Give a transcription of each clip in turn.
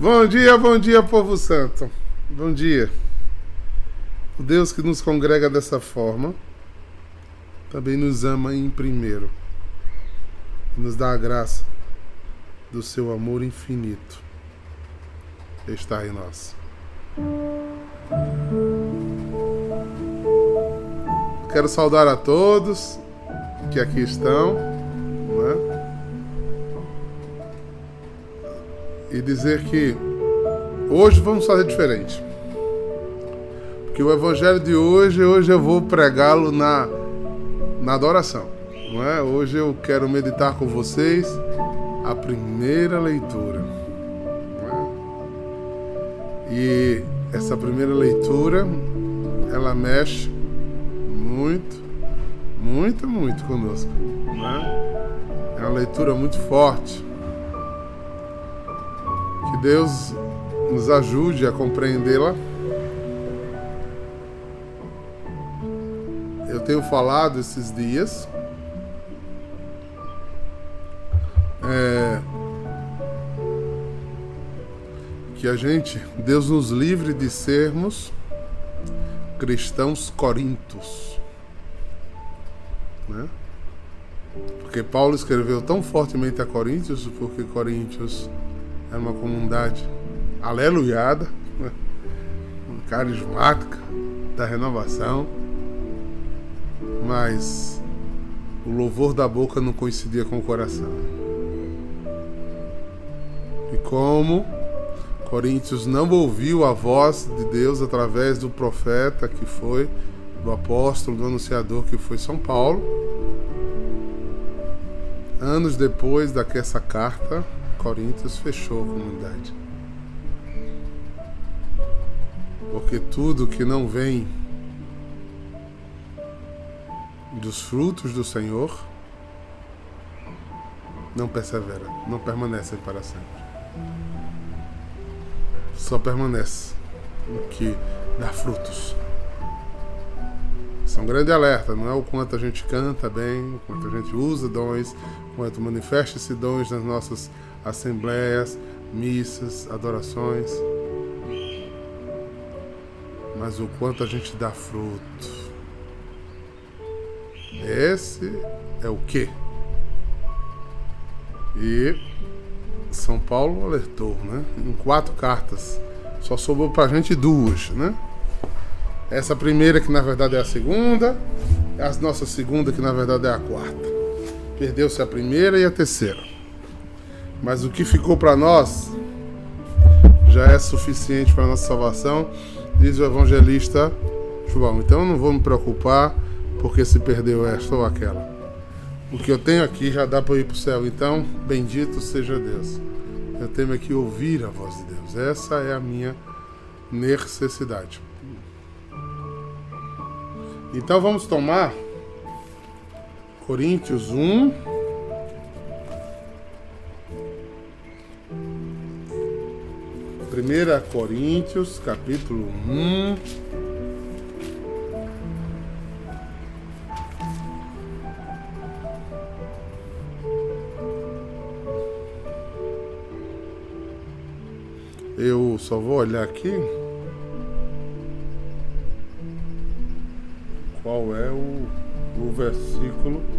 Bom dia, bom dia, povo santo. Bom dia. O Deus que nos congrega dessa forma também nos ama em primeiro. E nos dá a graça do seu amor infinito. Está em nós. Quero saudar a todos que aqui estão. Né? E dizer que hoje vamos fazer diferente. Porque o evangelho de hoje, hoje eu vou pregá-lo na, na adoração. Não é? Hoje eu quero meditar com vocês a primeira leitura. É? E essa primeira leitura, ela mexe muito, muito, muito conosco. É? é uma leitura muito forte Deus nos ajude a compreendê-la. Eu tenho falado esses dias é, que a gente, Deus nos livre de sermos cristãos corintos, né? Porque Paulo escreveu tão fortemente a Coríntios, porque Coríntios era uma comunidade aleluiada, né? carismática, da renovação, mas o louvor da boca não coincidia com o coração. E como Coríntios não ouviu a voz de Deus através do profeta que foi, do apóstolo, do anunciador que foi São Paulo, anos depois daquela carta, Coríntios fechou a comunidade. Porque tudo que não vem dos frutos do Senhor não persevera, não permanece para sempre. Só permanece o que dá frutos. Isso é um grande alerta, não é o quanto a gente canta bem, o quanto a gente usa dons, quanto manifesta esses dons nas nossas assembleias, missas, adorações. Mas o quanto a gente dá fruto. Esse é o que? E São Paulo alertou, né? Em quatro cartas. Só sobrou pra gente duas, né? Essa primeira que na verdade é a segunda, a nossa segunda que na verdade é a quarta. Perdeu-se a primeira e a terceira. Mas o que ficou para nós já é suficiente para nossa salvação, diz o evangelista João. Então eu não vou me preocupar porque se perdeu esta ou aquela. O que eu tenho aqui já dá para ir para o céu. Então, bendito seja Deus. Eu tenho aqui ouvir a voz de Deus. Essa é a minha necessidade. Então vamos tomar Coríntios 1, 1 Coríntios, capítulo 1. Eu só vou olhar aqui. Qual é o, o versículo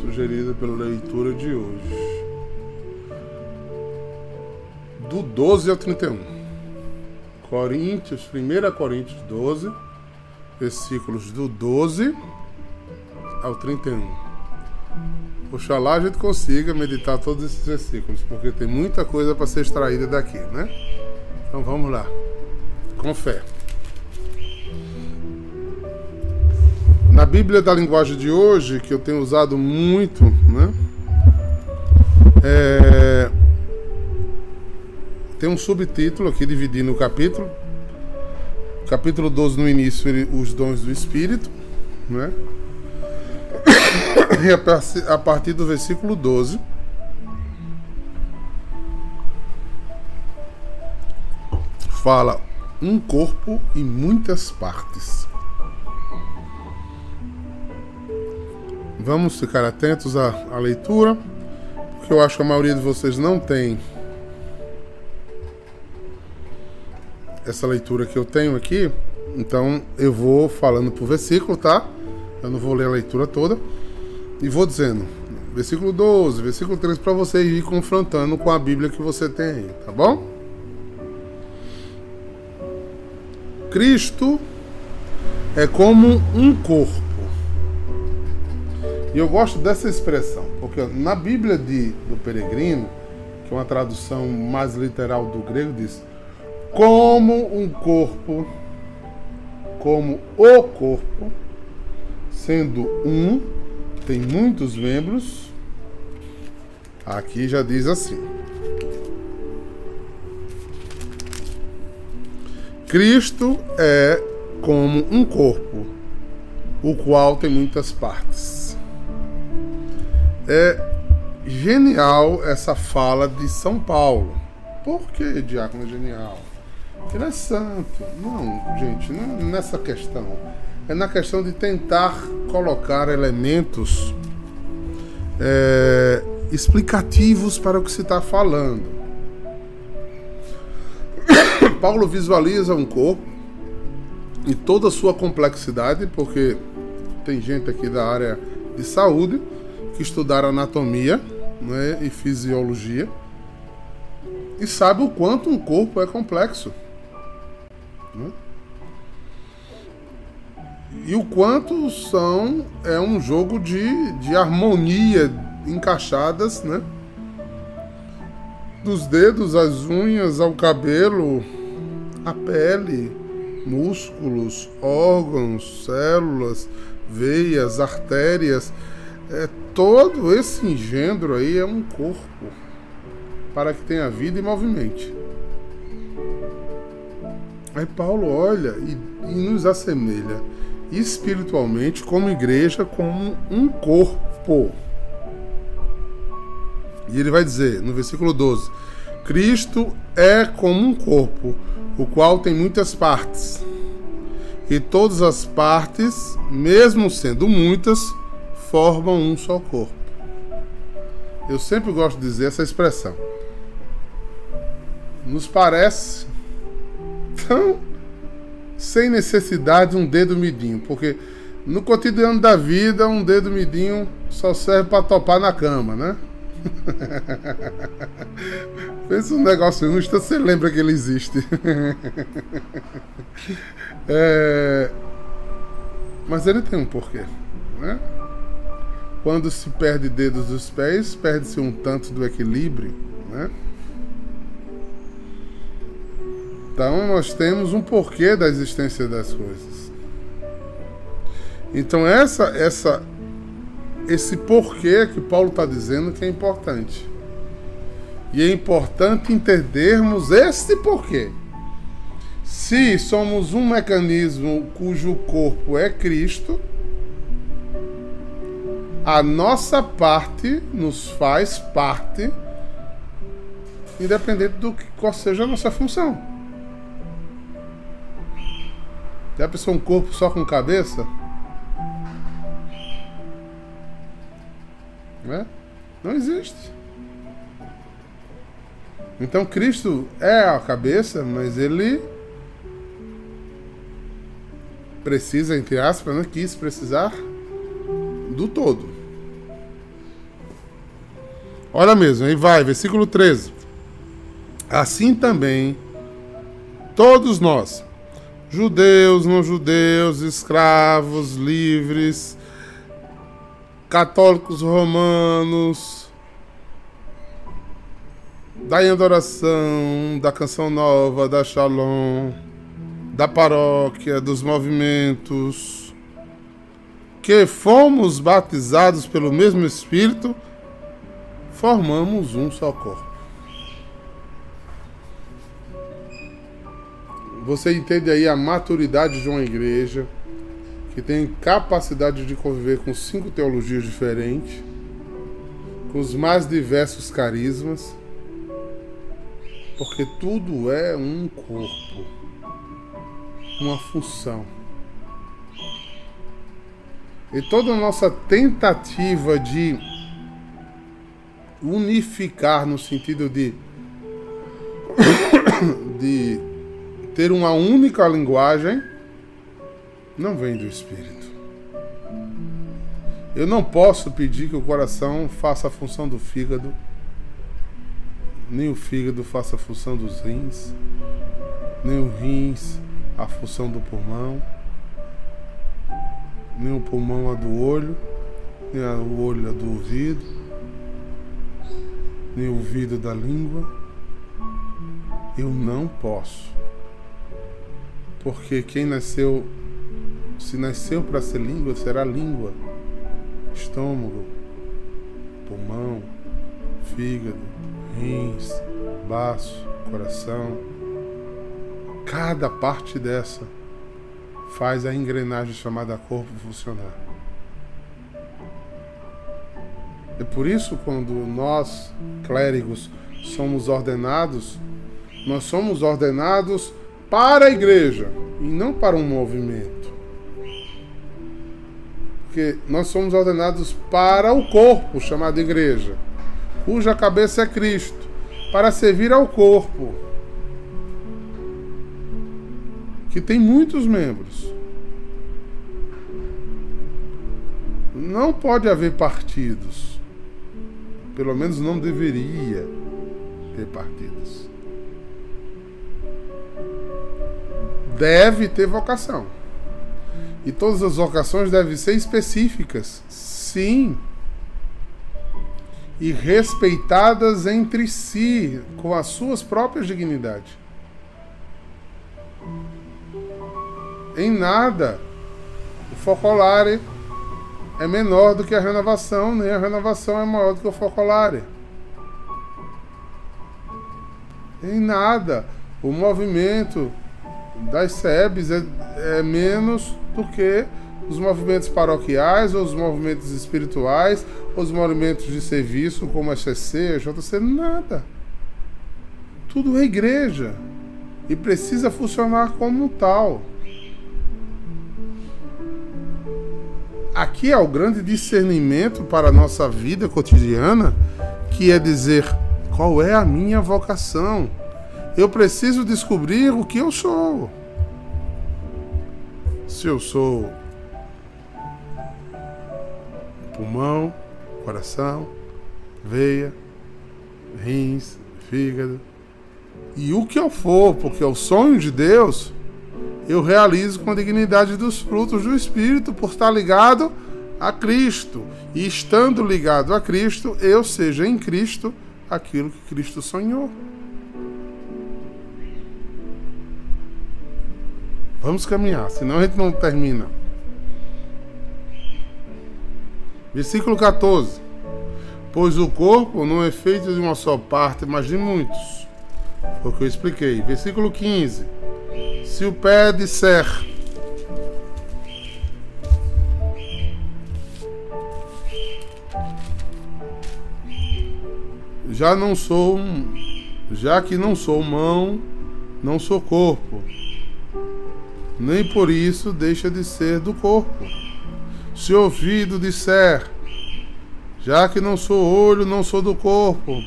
sugerido pela leitura de hoje do 12 ao 31. Coríntios, 1 Coríntios 12, versículos do 12 ao 31. Oxalá a gente consiga meditar todos esses versículos, porque tem muita coisa para ser extraída daqui, né? Então vamos lá, com fé. Na Bíblia da linguagem de hoje, que eu tenho usado muito, né? É, tem um subtítulo aqui dividindo o capítulo. Capítulo 12 no início, os dons do Espírito, né? E a partir do versículo 12, fala um corpo e muitas partes. Vamos ficar atentos à, à leitura, porque eu acho que a maioria de vocês não tem essa leitura que eu tenho aqui, então eu vou falando por versículo, tá? Eu não vou ler a leitura toda. E vou dizendo, versículo 12, versículo 13, para você ir confrontando com a Bíblia que você tem aí, tá bom? Cristo é como um corpo. E eu gosto dessa expressão, porque na Bíblia de, do Peregrino, que é uma tradução mais literal do grego, diz: como um corpo, como o corpo, sendo um, tem muitos membros. Aqui já diz assim: Cristo é como um corpo, o qual tem muitas partes. É genial essa fala de São Paulo. Por que, diácono, é genial? Ele é santo. Não, gente, não é nessa questão. É na questão de tentar colocar elementos é, explicativos para o que se está falando. Paulo visualiza um corpo e toda a sua complexidade, porque tem gente aqui da área de saúde que estudaram anatomia né, e fisiologia e sabe o quanto um corpo é complexo. Né? E o quanto são é um jogo de, de harmonia encaixadas, né? Dos dedos, às unhas, ao cabelo, a pele, músculos, órgãos, células, veias, artérias, é, todo esse engendro aí é um corpo para que tenha vida e movimente. Aí Paulo olha e, e nos assemelha espiritualmente como igreja, como um corpo. E ele vai dizer no versículo 12: Cristo é como um corpo, o qual tem muitas partes. E todas as partes, mesmo sendo muitas, formam um só corpo. Eu sempre gosto de dizer essa expressão. Nos parece tão sem necessidade um dedo midinho, porque no cotidiano da vida um dedo midinho só serve para topar na cama, né? Pensa um negócio justo, você lembra que ele existe. é... Mas ele tem um porquê, né? Quando se perde dedos dos pés, perde-se um tanto do equilíbrio, né? Então nós temos um porquê da existência das coisas. Então essa essa esse porquê que Paulo está dizendo que é importante. E é importante entendermos esse porquê. Se somos um mecanismo cujo corpo é Cristo, a nossa parte nos faz parte, independente do que qual seja a nossa função. Já pensou um corpo só com cabeça? Né? Não existe. Então Cristo é a cabeça, mas ele precisa, entre aspas, não né? quis precisar do todo. Olha mesmo, aí vai, versículo 13. Assim também, todos nós, judeus, não judeus, escravos, livres, católicos romanos, da adoração, da canção nova, da Shalom, da paróquia, dos movimentos, que fomos batizados pelo mesmo Espírito, formamos um só corpo. Você entende aí a maturidade de uma igreja que tem capacidade de conviver com cinco teologias diferentes, com os mais diversos carismas, porque tudo é um corpo, uma função. E toda a nossa tentativa de unificar no sentido de de ter uma única linguagem não vem do Espírito. Eu não posso pedir que o coração faça a função do fígado, nem o fígado faça a função dos rins, nem o rins a função do pulmão, nem o pulmão a do olho, nem o olho a do ouvido, nem o ouvido da língua. Eu não posso. Porque quem nasceu, se nasceu para ser língua, será língua, estômago, pulmão, fígado, rins, baço, coração. Cada parte dessa faz a engrenagem chamada corpo funcionar. É por isso quando nós, clérigos, somos ordenados, nós somos ordenados para a igreja e não para um movimento. Porque nós somos ordenados para o corpo chamado igreja, cuja cabeça é Cristo, para servir ao corpo, que tem muitos membros. Não pode haver partidos. Pelo menos não deveria ter partidos. Deve ter vocação. E todas as vocações devem ser específicas. Sim. E respeitadas entre si, com as suas próprias dignidades. Em nada o focolare é menor do que a renovação, nem a renovação é maior do que o focolare. Em nada. O movimento das SEBs é, é menos do que os movimentos paroquiais, ou os movimentos espirituais, ou os movimentos de serviço, como a XC, a JC, nada. Tudo é igreja. E precisa funcionar como tal. Aqui é o grande discernimento para a nossa vida cotidiana, que é dizer qual é a minha vocação. Eu preciso descobrir o que eu sou. Se eu sou pulmão, coração, veia, rins, fígado, e o que eu for, porque é o sonho de Deus eu realizo com a dignidade dos frutos do Espírito, por estar ligado a Cristo. E estando ligado a Cristo, eu seja em Cristo aquilo que Cristo sonhou. Vamos caminhar, senão a gente não termina. Versículo 14. Pois o corpo não é feito de uma só parte, mas de muitos. Foi o que eu expliquei. Versículo 15. Se o pé disser já não sou já que não sou mão, não sou corpo. Nem por isso deixa de ser do corpo. Se ouvido disser, já que não sou olho, não sou do corpo,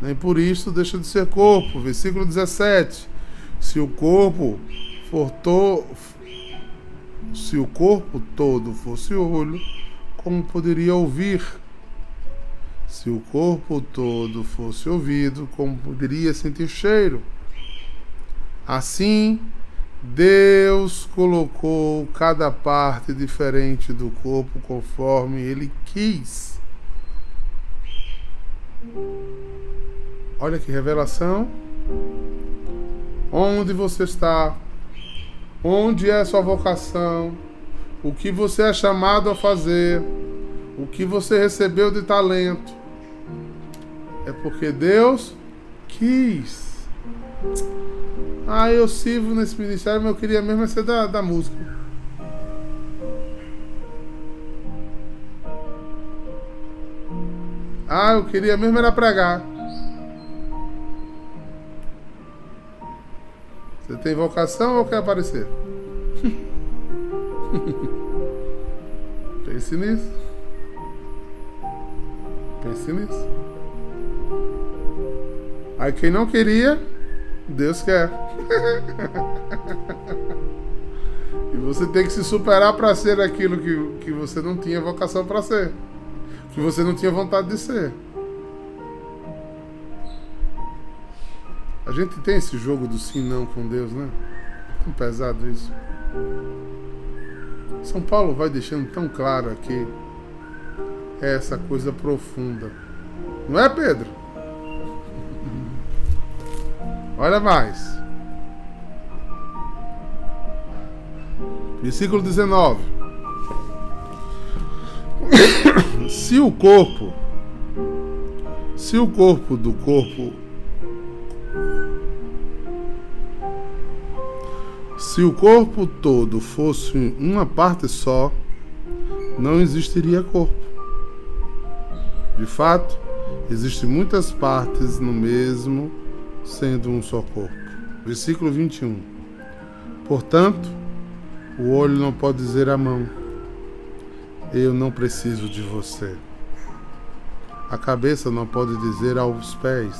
nem por isso deixa de ser corpo. Versículo 17. Se o corpo for to... se o corpo todo fosse olho, como poderia ouvir? Se o corpo todo fosse ouvido, como poderia sentir cheiro? Assim, Deus colocou cada parte diferente do corpo conforme ele quis. Olha que revelação. Onde você está? Onde é sua vocação? O que você é chamado a fazer? O que você recebeu de talento? É porque Deus quis. Ah, eu sirvo nesse ministério, mas eu queria mesmo é ser da, da música. Ah, eu queria mesmo era pregar. Você tem vocação ou quer aparecer? Pense nisso. Pense nisso. Aí quem não queria, Deus quer. e você tem que se superar para ser aquilo que, que você não tinha vocação para ser. Que você não tinha vontade de ser. Gente tem esse jogo do sim não com Deus, né? Tão pesado isso. São Paulo vai deixando tão claro aqui essa coisa profunda. Não é, Pedro? Olha mais. Versículo 19. se o corpo, se o corpo do corpo, se o corpo todo fosse uma parte só, não existiria corpo. De fato, existem muitas partes no mesmo sendo um só corpo. Versículo 21. Portanto, o olho não pode dizer à mão: Eu não preciso de você. A cabeça não pode dizer aos pés: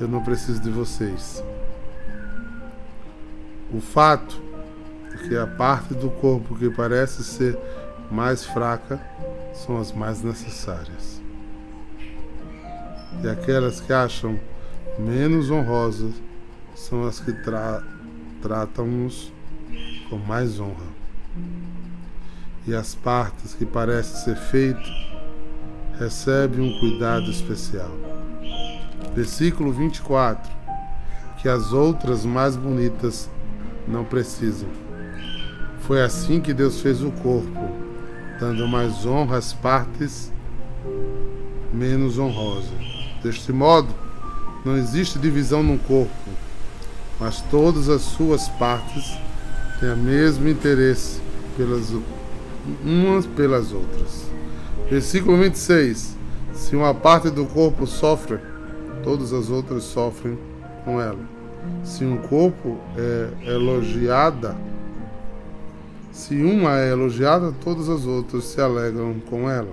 Eu não preciso de vocês. O fato é que a parte do corpo que parece ser mais fraca são as mais necessárias. E aquelas que acham menos honrosas são as que tra tratam-nos com mais honra. E as partes que parecem ser feitas recebem um cuidado especial. Versículo 24: Que as outras mais bonitas não precisam. Foi assim que Deus fez o corpo, dando mais honra às partes menos honrosas. Deste modo, não existe divisão no corpo, mas todas as suas partes têm o mesmo interesse pelas umas pelas outras. Versículo 26. Se uma parte do corpo sofre, todas as outras sofrem com ela. Se um corpo é elogiada, se uma é elogiada, todas as outras se alegram com ela.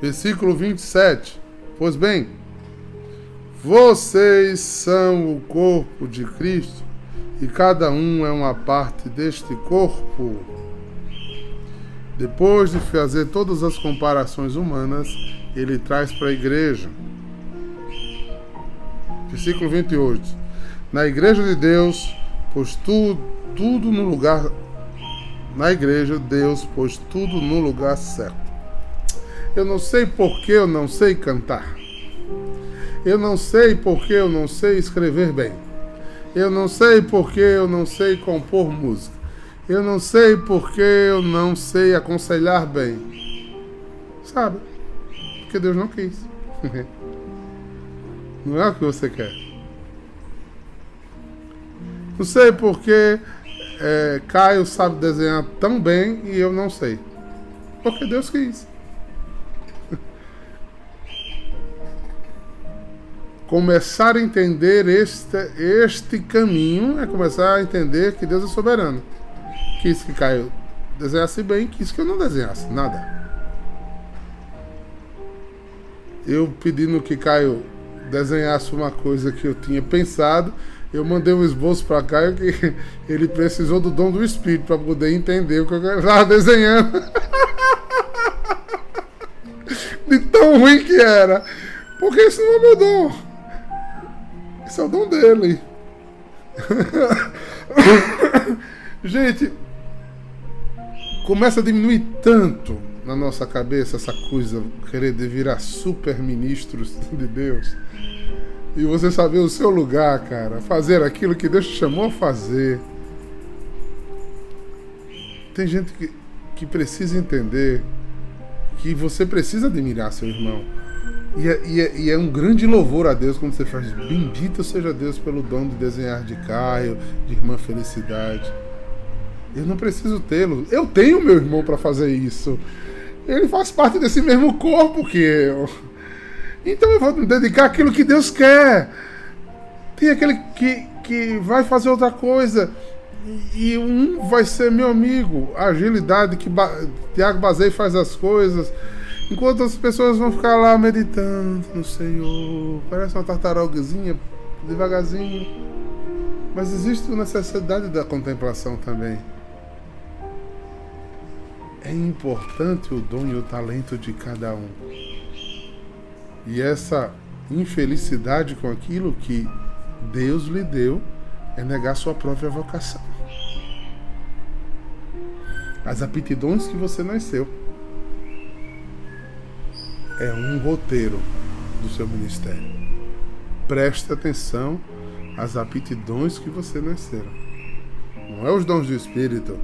Versículo 27. Pois bem, vocês são o corpo de Cristo e cada um é uma parte deste corpo. Depois de fazer todas as comparações humanas, ele traz para a igreja. Versículo 28. Na igreja de Deus, pôs tudo, no lugar. Na igreja, Deus pôs tudo no lugar certo. Eu não sei por que eu não sei cantar. Eu não sei porque eu não sei escrever bem. Eu não sei porque eu não sei compor música. Eu não sei porque eu não sei aconselhar bem. Sabe? Porque Deus não quis. não é o que você quer. Não sei porque é, Caio sabe desenhar tão bem e eu não sei. Porque Deus quis. começar a entender este, este caminho é começar a entender que Deus é soberano. Quis que Caio desenhasse bem, quis que eu não desenhasse nada. Eu pedindo que Caio desenhasse uma coisa que eu tinha pensado, eu mandei um esboço para Caio que ele precisou do dom do Espírito para poder entender o que eu estava desenhando. De tão ruim que era. Porque isso não é meu dom. Esse é o dom dele. Gente, começa a diminuir tanto na nossa cabeça essa coisa, querer virar super ministros de Deus. E você saber o seu lugar, cara. Fazer aquilo que Deus te chamou a fazer. Tem gente que, que precisa entender que você precisa admirar seu irmão. E é, e, é, e é, um grande louvor a Deus quando você faz Bendito seja Deus pelo dom de desenhar de Caio, de irmã Felicidade. Eu não preciso tê-lo. Eu tenho meu irmão para fazer isso. Ele faz parte desse mesmo corpo que eu. Então eu vou me dedicar àquilo que Deus quer. Tem aquele que, que vai fazer outra coisa. E um vai ser meu amigo. A agilidade que ba Tiago Bazei faz as coisas Enquanto as pessoas vão ficar lá meditando no Senhor, parece uma tartarugazinha devagarzinho. Mas existe a necessidade da contemplação também. É importante o dom e o talento de cada um. E essa infelicidade com aquilo que Deus lhe deu é negar sua própria vocação. As aptidões que você nasceu é um roteiro do seu ministério. Preste atenção às aptidões que você nasceu. Não é os dons do Espírito,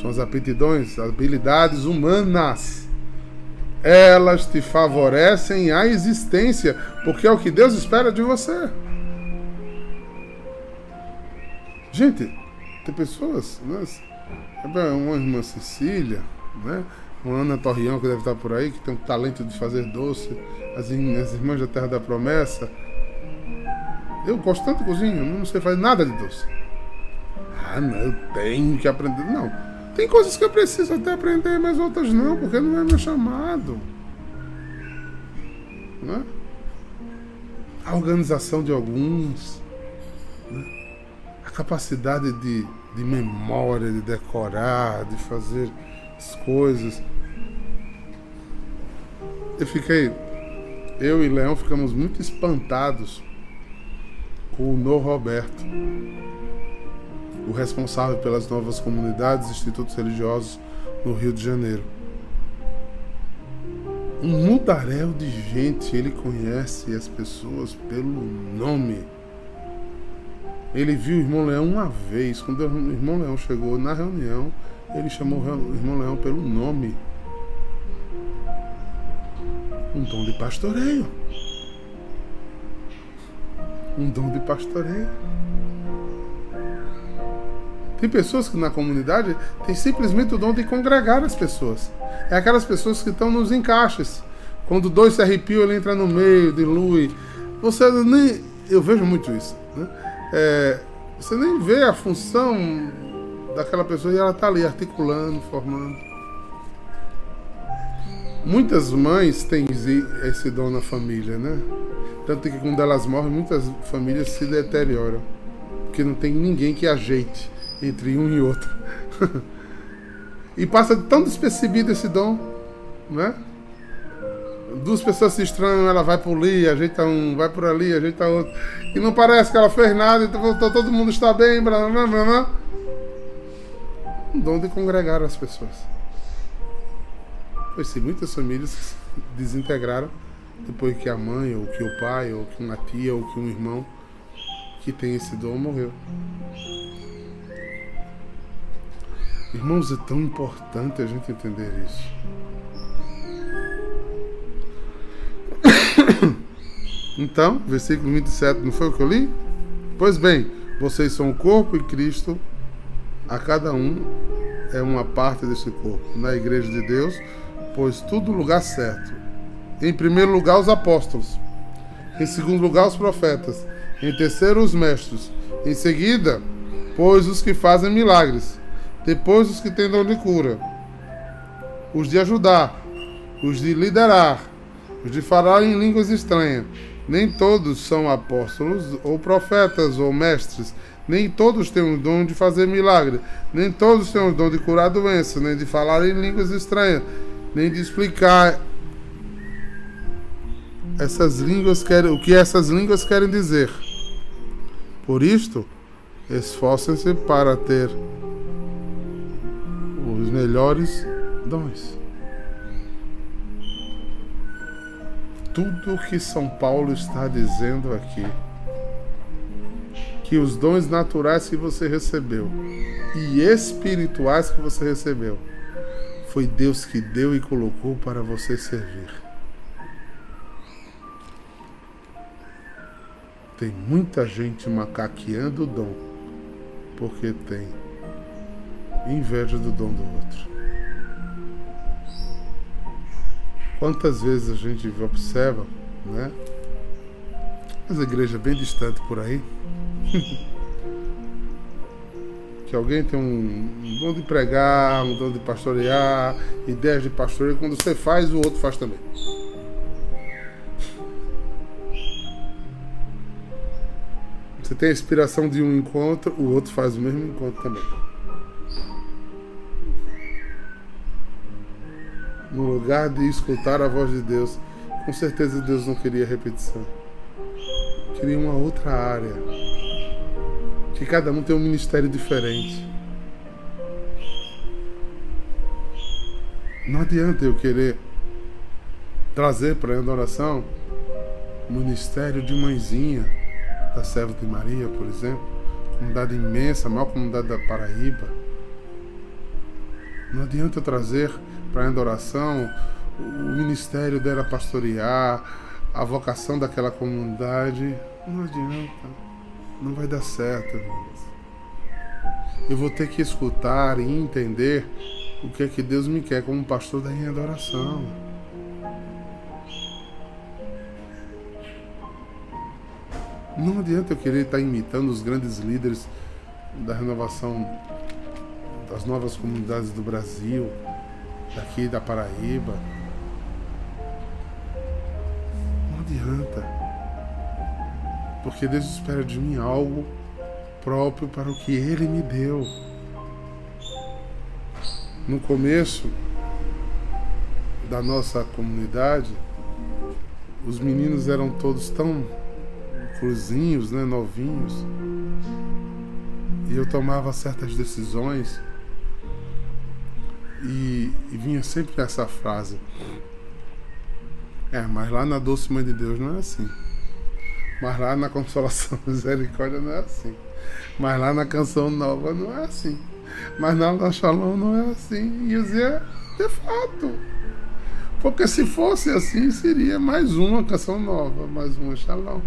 são as aptidões, habilidades humanas. Elas te favorecem a existência, porque é o que Deus espera de você. Gente, tem pessoas, né? uma irmã Cecília, né? uma Ana Torrião que deve estar por aí, que tem um talento de fazer doce, as, as irmãs da Terra da Promessa. Eu gosto tanto de cozinha, não sei fazer nada de doce. Ah, não, eu tenho que aprender. Não, tem coisas que eu preciso até aprender, mas outras não, porque não é meu chamado. Né? A organização de alguns. Né? capacidade de, de memória, de decorar, de fazer as coisas. Eu fiquei. Eu e Leão ficamos muito espantados com o No Roberto, o responsável pelas novas comunidades e institutos religiosos no Rio de Janeiro. Um mudaréu de gente, ele conhece as pessoas pelo nome. Ele viu o irmão Leão uma vez. Quando o irmão Leão chegou na reunião, ele chamou o irmão Leão pelo nome. Um dom de pastoreio. Um dom de pastoreio. Tem pessoas que na comunidade têm simplesmente o dom de congregar as pessoas. É aquelas pessoas que estão nos encaixes. Quando dois se arrepiam, ele entra no meio, dilui. Você nem. Eu vejo muito isso. Né? é, você nem vê a função daquela pessoa e ela está ali articulando, formando. Muitas mães têm esse dom na família, né? Tanto que quando elas morrem, muitas famílias se deterioram. Porque não tem ninguém que ajeite entre um e outro. e passa tão despercebido esse dom, né? duas pessoas se estranham, ela vai por ali, ajeita um, vai por ali, ajeita outro. E não parece que ela fez nada, então todo mundo está bem, blá blá blá blá. Um dom de congregar as pessoas. Pois sim, muitas famílias se desintegraram depois que a mãe, ou que o pai, ou que uma tia, ou que um irmão que tem esse dom morreu. Irmãos, é tão importante a gente entender isso. Então, versículo 27, não foi o que eu li? Pois bem, vocês são o corpo e Cristo, a cada um é uma parte desse corpo. Na igreja de Deus, pois tudo lugar certo. Em primeiro lugar, os apóstolos. Em segundo lugar, os profetas. Em terceiro, os mestres. Em seguida, pois os que fazem milagres. Depois, os que têm dom de cura. Os de ajudar. Os de liderar. Os de falar em línguas estranhas nem todos são apóstolos ou profetas ou mestres. Nem todos têm o dom de fazer milagre. Nem todos têm o dom de curar doenças, nem de falar em línguas estranhas, nem de explicar essas línguas querem, o que essas línguas querem dizer. Por isto, esforcem-se para ter os melhores dons. tudo que São Paulo está dizendo aqui. Que os dons naturais que você recebeu e espirituais que você recebeu foi Deus que deu e colocou para você servir. Tem muita gente macaqueando o dom porque tem inveja do dom do outro. Quantas vezes a gente observa, né? As igrejas bem distantes por aí. que alguém tem um, um dom de pregar, um dom de pastorear, ideias de pastoreio, quando você faz, o outro faz também. Você tem a inspiração de um encontro, o outro faz o mesmo encontro também. No lugar de escutar a voz de Deus, com certeza Deus não queria repetição. Queria uma outra área. Que cada um tem um ministério diferente. Não adianta eu querer trazer para a adoração o ministério de mãezinha da Serva de Maria, por exemplo, comunidade imensa, a maior comunidade da Paraíba. Não adianta eu trazer para a adoração o ministério dela pastorear, a vocação daquela comunidade. Não adianta. Não vai dar certo. Eu vou ter que escutar e entender o que é que Deus me quer como pastor da minha adoração. Não adianta eu querer estar imitando os grandes líderes da renovação das novas comunidades do Brasil, daqui da Paraíba. Não adianta. Porque Deus espera de mim algo próprio para o que Ele me deu no começo da nossa comunidade, os meninos eram todos tão cruzinhos, né, novinhos. E eu tomava certas decisões e, e vinha sempre essa frase. É, mas lá na doce mãe de Deus não é assim. Mas lá na consolação misericórdia não é assim. Mas lá na canção nova não é assim. Mas na Shalom não é assim. E eu dizia, de fato. Porque se fosse assim, seria mais uma canção nova, mais uma Shalom.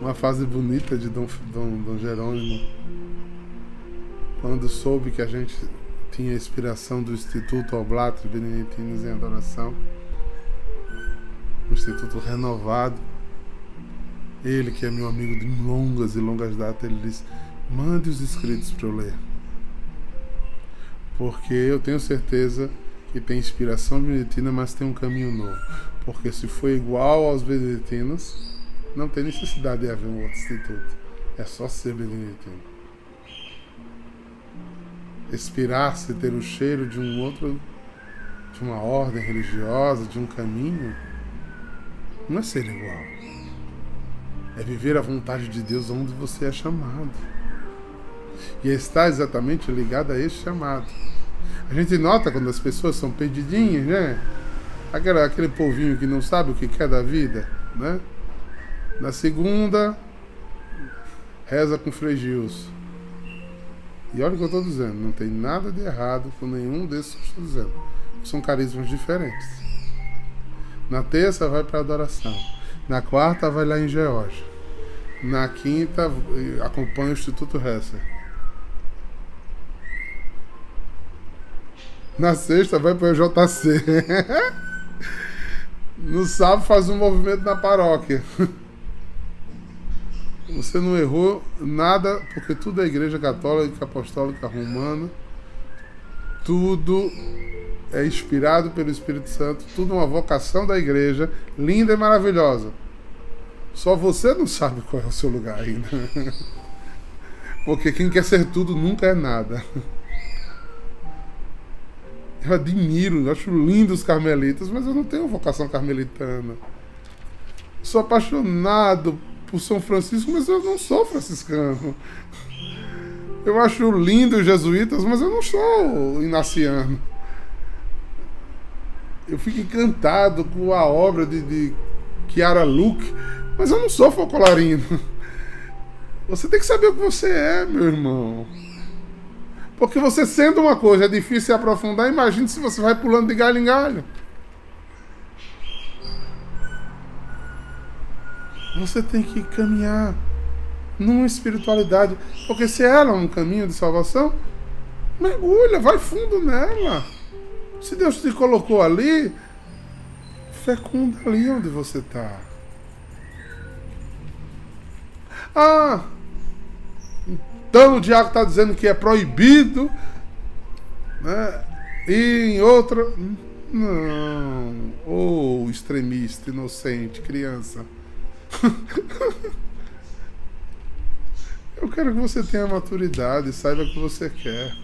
Uma fase bonita de Dom, Dom, Dom Jerônimo. Quando soube que a gente tinha inspiração do Instituto Oblato Beneditinos em Adoração. Um instituto renovado. Ele, que é meu amigo de longas e longas datas, ele disse Mande os escritos para eu ler. Porque eu tenho certeza que tem inspiração beneditina, mas tem um caminho novo. Porque se for igual aos beneditinos, não tem necessidade de haver um outro instituto. É só ser beneditino. Expirar-se, ter o cheiro de um outro, de uma ordem religiosa, de um caminho, não é ser igual. É viver a vontade de Deus onde você é chamado e está exatamente ligada a esse chamado. A gente nota quando as pessoas são perdidinhas, né? Aquela, aquele povinho que não sabe o que quer da vida, né? Na segunda, reza com Frei Gilson. E olha o que eu estou dizendo, não tem nada de errado com nenhum desses que eu estou dizendo. São carismas diferentes. Na terça vai para adoração. Na quarta vai lá em Geórgia. Na quinta acompanha o Instituto Hesser. Na sexta vai para o JC. No sábado faz um movimento na paróquia. Você não errou nada, porque tudo é igreja católica, apostólica, romana. Tudo é inspirado pelo Espírito Santo, tudo é uma vocação da igreja, linda e maravilhosa. Só você não sabe qual é o seu lugar ainda. Porque quem quer ser tudo nunca é nada. Eu admiro, eu acho lindo os carmelitas, mas eu não tenho vocação carmelitana. Sou apaixonado por São Francisco, mas eu não sou franciscano. Eu acho lindo os jesuítas, mas eu não sou inaciano. Eu fico encantado com a obra de, de Chiara Luke, mas eu não sou folclorino. Você tem que saber o que você é, meu irmão. Porque você sendo uma coisa é difícil se aprofundar, imagine se você vai pulando de galho em galho. Você tem que caminhar numa espiritualidade. Porque se ela é um caminho de salvação, mergulha, vai fundo nela. Se Deus te colocou ali, fecunda ali onde você está. Ah, então o diabo está dizendo que é proibido, né? E em outra. Não. Ou oh, extremista, inocente, criança. Eu quero que você tenha maturidade, saiba o que você quer.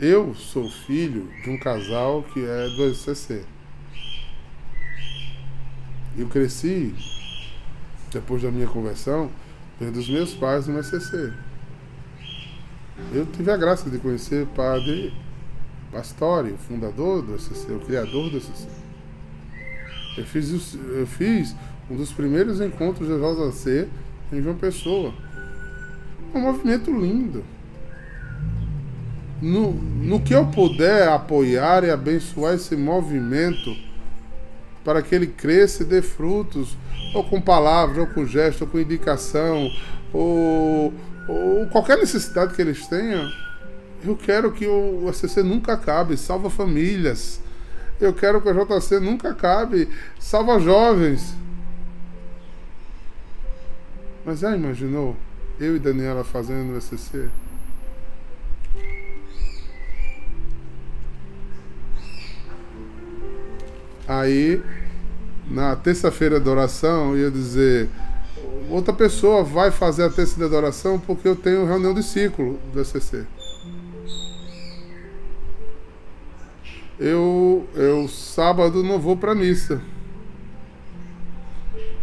Eu sou filho de um casal que é do SCC. Eu cresci, depois da minha conversão, vendo os meus pais no SCC. Eu tive a graça de conhecer o padre Pastore, o fundador do SCC, o criador do SCC. Eu fiz, eu fiz um dos primeiros encontros de Rosa C em João Pessoa. Um movimento lindo no, no que eu puder apoiar e abençoar esse movimento para que ele cresça e dê frutos, ou com palavras, ou com gesto, ou com indicação, ou, ou qualquer necessidade que eles tenham, eu quero que o ACC nunca acabe, salva famílias. Eu quero que o JC nunca acabe, salva jovens. Mas já imaginou eu e Daniela fazendo o ACC? Aí, na terça-feira da oração, eu ia dizer: outra pessoa vai fazer a terça da oração porque eu tenho reunião de ciclo do ECC. Eu, eu sábado não vou para missa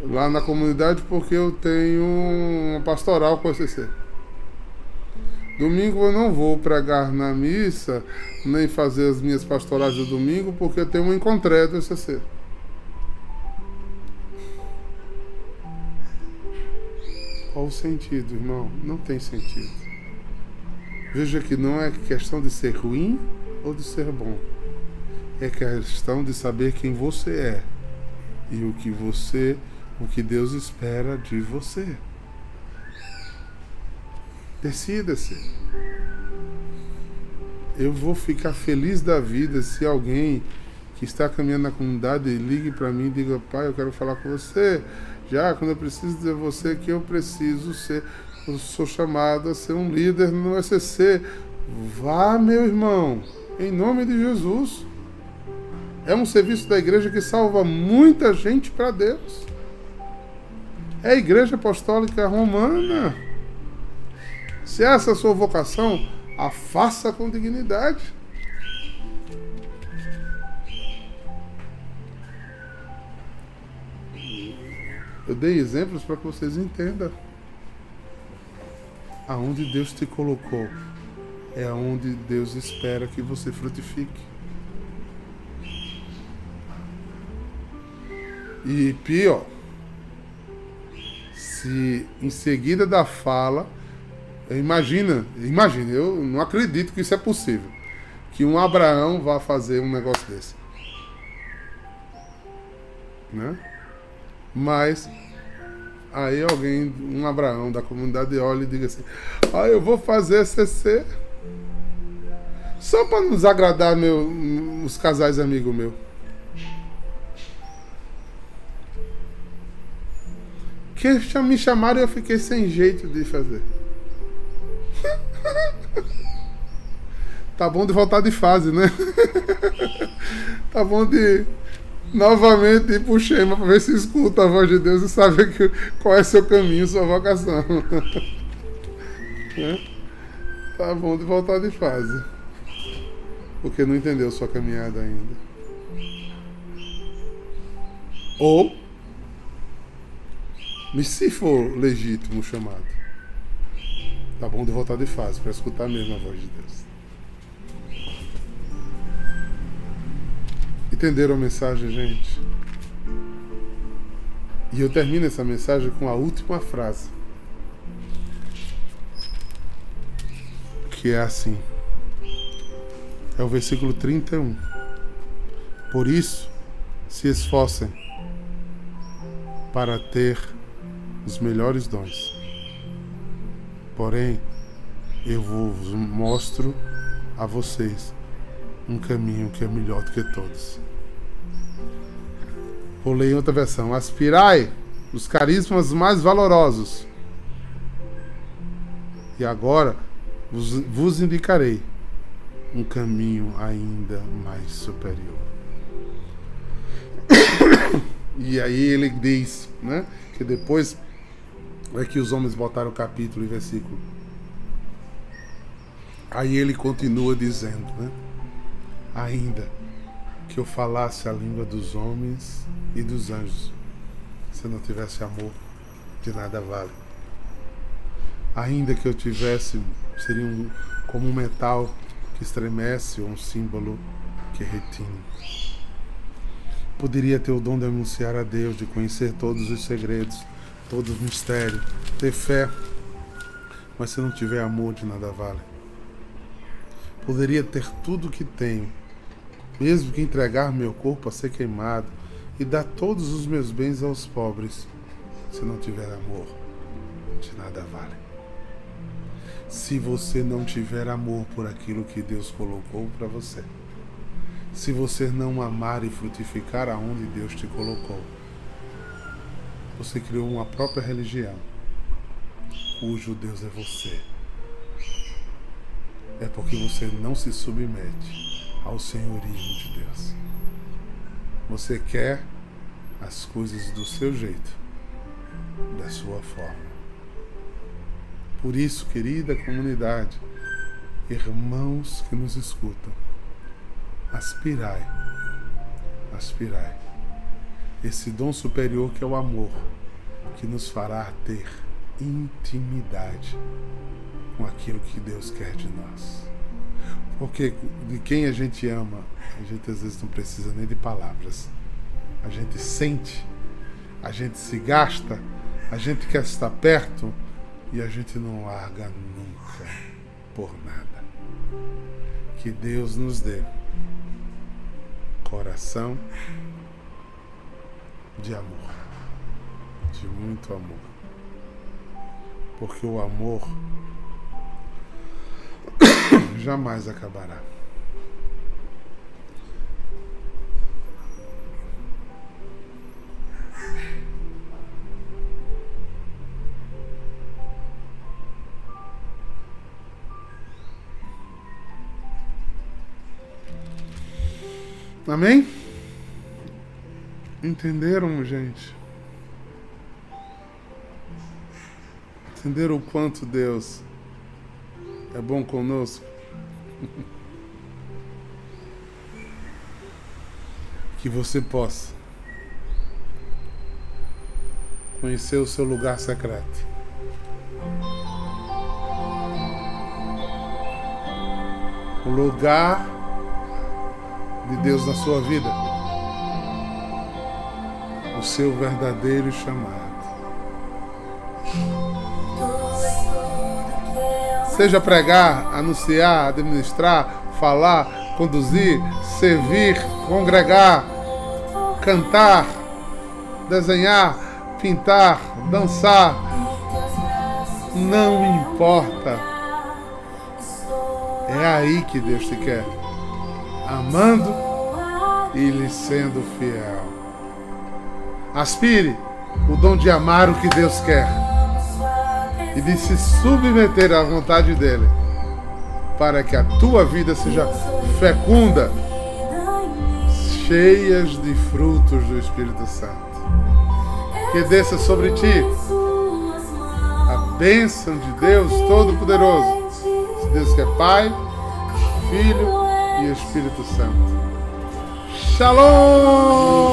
lá na comunidade porque eu tenho uma pastoral com o ECC. Domingo eu não vou pregar na missa, nem fazer as minhas pastorais do domingo, porque eu tenho um encontré do ECC. Qual o sentido, irmão? Não tem sentido. Veja que não é questão de ser ruim ou de ser bom. É questão de saber quem você é e o que você, o que Deus espera de você. Decida-se. Eu vou ficar feliz da vida se alguém que está caminhando na comunidade ligue para mim e diga: Pai, eu quero falar com você. Já quando eu preciso a você que eu preciso ser, eu sou chamado a ser um líder no SCC. Vá, meu irmão, em nome de Jesus. É um serviço da igreja que salva muita gente para Deus. É a Igreja Apostólica Romana. Se essa é a sua vocação, a faça com dignidade. Eu dei exemplos para que vocês entendam. Aonde Deus te colocou é aonde Deus espera que você frutifique. E pior, se em seguida da fala Imagina, imagina, eu não acredito que isso é possível. Que um Abraão vá fazer um negócio desse. Né? Mas aí alguém, um Abraão da comunidade olha e diga assim: "Ah, eu vou fazer CC só para nos agradar meu, os casais amigos meu. Que me chamaram e eu fiquei sem jeito de fazer. Tá bom de voltar de fase, né? tá bom de novamente ir pro Shema para ver se escuta a voz de Deus e saber que, qual é seu caminho, sua vocação. né? Tá bom de voltar de fase. Porque não entendeu sua caminhada ainda. Ou, se for legítimo o chamado, tá bom de voltar de fase para escutar mesmo a voz de Deus. Entenderam a mensagem, gente? E eu termino essa mensagem com a última frase. Que é assim. É o versículo 31. Por isso, se esforcem para ter os melhores dons. Porém, eu vos mostro a vocês um caminho que é melhor do que todos. Vou outra versão. Aspirai os carismas mais valorosos. E agora vos, vos indicarei um caminho ainda mais superior. E aí ele diz, né? Que depois é que os homens botaram o capítulo e versículo. Aí ele continua dizendo, né? Ainda que eu falasse a língua dos homens e dos anjos, se não tivesse amor, de nada vale. Ainda que eu tivesse, seria um, como um metal que estremece ou um símbolo que retine. Poderia ter o dom de anunciar a Deus, de conhecer todos os segredos, todos os mistérios, ter fé, mas se não tiver amor, de nada vale. Poderia ter tudo o que tenho, mesmo que entregar meu corpo a ser queimado e dar todos os meus bens aos pobres, se não tiver amor, de nada vale. Se você não tiver amor por aquilo que Deus colocou para você, se você não amar e frutificar aonde Deus te colocou. Você criou uma própria religião, cujo Deus é você. É porque você não se submete ao senhorismo de Deus. Você quer as coisas do seu jeito, da sua forma. Por isso, querida comunidade, irmãos que nos escutam, aspirai, aspirai. Esse dom superior que é o amor, que nos fará ter intimidade com aquilo que Deus quer de nós. Porque de quem a gente ama, a gente às vezes não precisa nem de palavras. A gente sente, a gente se gasta, a gente quer estar perto e a gente não larga nunca por nada. Que Deus nos dê coração de amor, de muito amor. Porque o amor jamais acabará. Amém? Entenderam, gente? Entenderam o quanto Deus é bom conosco? que você possa conhecer o seu lugar secreto. O lugar de Deus na sua vida. Seu verdadeiro chamado. Seja pregar, anunciar, administrar, falar, conduzir, servir, congregar, cantar, desenhar, pintar, dançar. Não importa. É aí que Deus te quer amando e lhe sendo fiel. Aspire o dom de amar o que Deus quer e de se submeter à vontade dele, para que a tua vida seja fecunda, cheias de frutos do Espírito Santo. Que desça sobre ti a bênção de Deus Todo-Poderoso, Deus que é Pai, Filho e Espírito Santo. Shalom!